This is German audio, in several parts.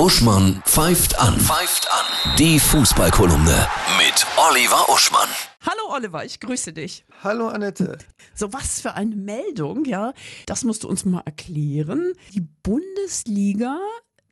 Uschmann pfeift an. Pfeift an. Die Fußballkolumne mit Oliver Uschmann. Hallo Oliver, ich grüße dich. Hallo Annette. So was für eine Meldung, ja. Das musst du uns mal erklären. Die Bundesliga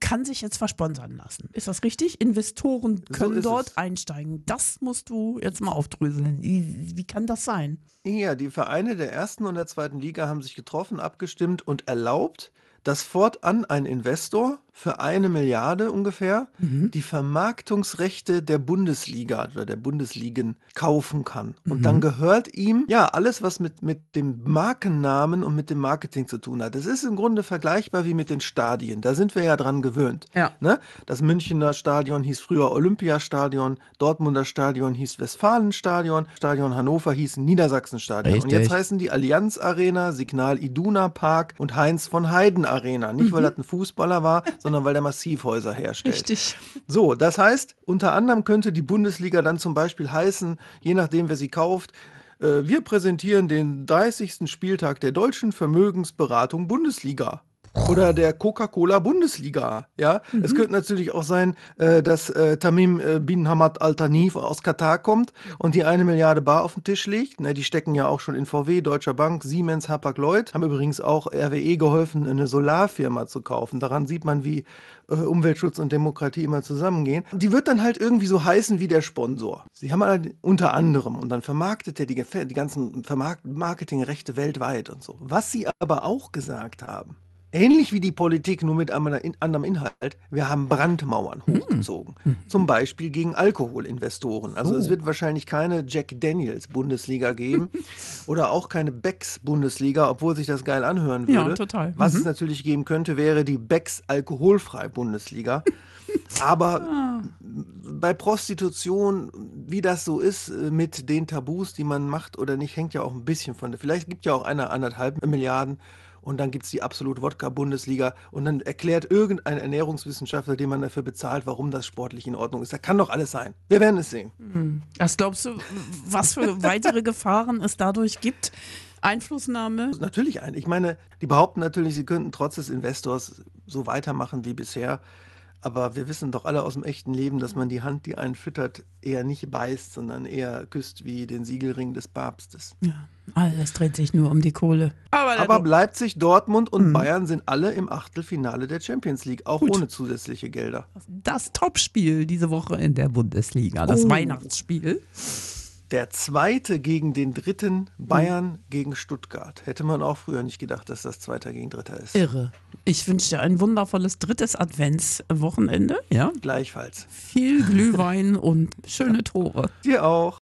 kann sich jetzt versponsern lassen. Ist das richtig? Investoren können ist dort es. einsteigen. Das musst du jetzt mal aufdröseln. Wie, wie kann das sein? Ja, die Vereine der ersten und der zweiten Liga haben sich getroffen, abgestimmt und erlaubt, dass fortan ein Investor für eine Milliarde ungefähr die Vermarktungsrechte der Bundesliga oder der Bundesligen kaufen kann. Und dann gehört ihm ja alles, was mit, mit dem Markennamen und mit dem Marketing zu tun hat. Das ist im Grunde vergleichbar wie mit den Stadien. Da sind wir ja dran gewöhnt. Ja. Ne? Das Münchner Stadion hieß früher Olympiastadion, Dortmunder Stadion hieß Westfalenstadion, Stadion Hannover hieß Niedersachsenstadion. Und jetzt Richtig. heißen die Allianz Arena, Signal Iduna Park und Heinz von Heiden Arena. Nicht, weil das ein Fußballer war, sondern weil der Massivhäuser herstellt. Richtig. So, das heißt, unter anderem könnte die Bundesliga dann zum Beispiel heißen, je nachdem, wer sie kauft, äh, wir präsentieren den 30. Spieltag der deutschen Vermögensberatung Bundesliga. Oder der Coca-Cola Bundesliga. Ja, es könnte natürlich auch sein, äh, dass äh, Tamim äh, bin Hamad Al-Thani aus Katar kommt und die eine Milliarde Bar auf den Tisch legt. Ne, die stecken ja auch schon in VW, Deutscher Bank, Siemens, Hapag-Lloyd. Haben übrigens auch RWE geholfen, eine Solarfirma zu kaufen. Daran sieht man, wie äh, Umweltschutz und Demokratie immer zusammengehen. Die wird dann halt irgendwie so heißen wie der Sponsor. Sie haben halt unter anderem und dann vermarktet er die, die ganzen Vermarkt Marketingrechte weltweit und so. Was sie aber auch gesagt haben, Ähnlich wie die Politik, nur mit einem in- anderem Inhalt. Wir haben Brandmauern hochgezogen. Zum Beispiel gegen Alkoholinvestoren. Also es wird wahrscheinlich keine Jack Daniels Bundesliga geben oder auch keine Becks Bundesliga, obwohl sich das geil anhören Ja, würde. total. Was Mhm. es natürlich geben könnte, wäre die Becks Alkoholfrei Bundesliga. Aber Ah. bei Prostitution, wie das so ist äh, mit den Tabus, die man macht oder nicht, hängt ja auch ein bisschen von der. Vielleicht gibt ja auch einer anderthalb Milliarden und dann gibt es die absolut Wodka-Bundesliga und dann erklärt irgendein Ernährungswissenschaftler, den man dafür bezahlt, warum das sportlich in Ordnung ist. Da kann doch alles sein. Wir werden es sehen. Was glaubst du, was für weitere Gefahren es dadurch gibt? Einflussnahme? Natürlich ein. Ich meine, die behaupten natürlich, sie könnten trotz des Investors so weitermachen wie bisher. Aber wir wissen doch alle aus dem echten Leben, dass man die Hand, die einen füttert, eher nicht beißt, sondern eher küsst wie den Siegelring des Papstes. Ja, alles dreht sich nur um die Kohle. Aber, Aber Leipzig, Dortmund und Bayern sind alle im Achtelfinale der Champions League, auch Gut. ohne zusätzliche Gelder. das Topspiel diese Woche in der Bundesliga, das Oh. Weihnachtsspiel. Der zweite gegen den dritten, Bayern gegen Stuttgart. Hätte man auch früher nicht gedacht, dass das Zweiter gegen Dritter ist. Irre. Ich wünsche dir ein wundervolles drittes Adventswochenende. Ja, Gleichfalls. viel Glühwein und schöne Tore. Dir auch.